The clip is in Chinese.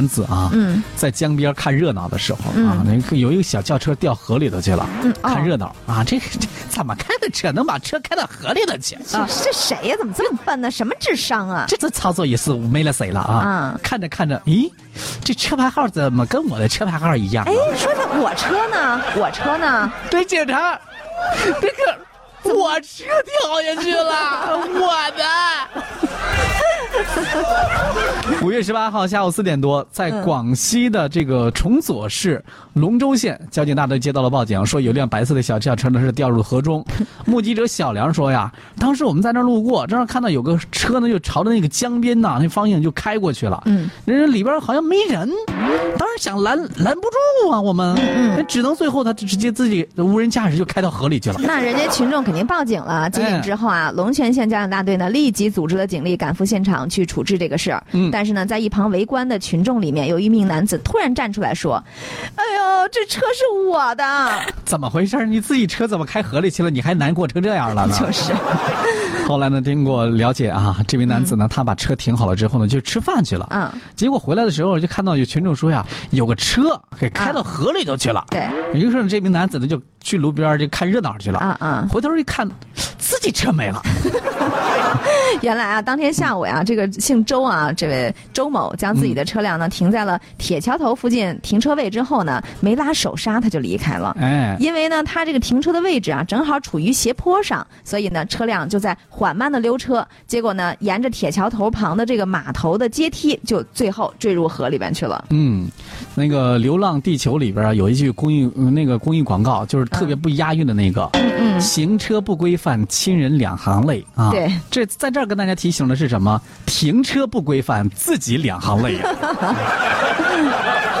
男子啊，嗯在江边看热闹的时候啊，嗯那个有一个小轿车掉河里头去了，嗯哦看热闹啊，这这怎么开的车能把车开到河里头去？啊，这谁呀？怎么这么笨呢？什么智商啊？这这操作也是没了谁了啊！嗯看着看着，咦，这车牌号怎么跟我的车牌号一样啊？哎，说的我车呢？我车呢？对，警察，这个我车掉下去了，我的。五月十八号下午四点多，在广西的这个崇左市龙州县交警大队接到了报警，说有辆白色的小轿车呢是掉入河中。目击者小梁说呀，当时我们在那儿路过，正好看到有个车呢就朝着那个江边呐那方向就开过去了。嗯，人家里边好像没人，当时想拦拦不住啊，我们，嗯，只能最后他直接自己无人驾驶就开到河里去了。那人家群众肯定报警了。接警之后啊，龙泉县交警大队呢立即组织了警力赶赴现场去处置这个事儿。嗯但是呢，在一旁围观的群众里面，有一名男子突然站出来说：“哎呦，这车是我的。怎么回事？你自己车怎么开河里去了？你还难过成这样了呢？” 就是，后来呢，经过了解啊，这名男子呢，他把车停好了之后呢，就吃饭去了。嗯，结果回来的时候，就看到有群众说呀，有个车给开到河里头去了。对，于是呢，这名男子呢就去路边就看热闹去了。啊啊回头一看，自己车没了。原来啊，当天下午呀，这个姓周啊，这位周某将自己的车辆呢停在了铁桥头附近停车位之后呢，没拉手刹他就离开了。哎，因为呢，他这个停车的位置啊，正好处于斜坡上，所以呢，车辆就在缓慢的溜车。结果呢，沿着铁桥头旁的这个码头的阶梯，就最后坠入河里边去了。嗯，那个《流浪地球》里边啊有一句公益、呃那个公益广告，就是特别不押韵的那个。嗯嗯，行车不规范，亲人两行泪啊！对，这在这儿跟大家提醒的是什么？停车不规范，自己两行泪啊！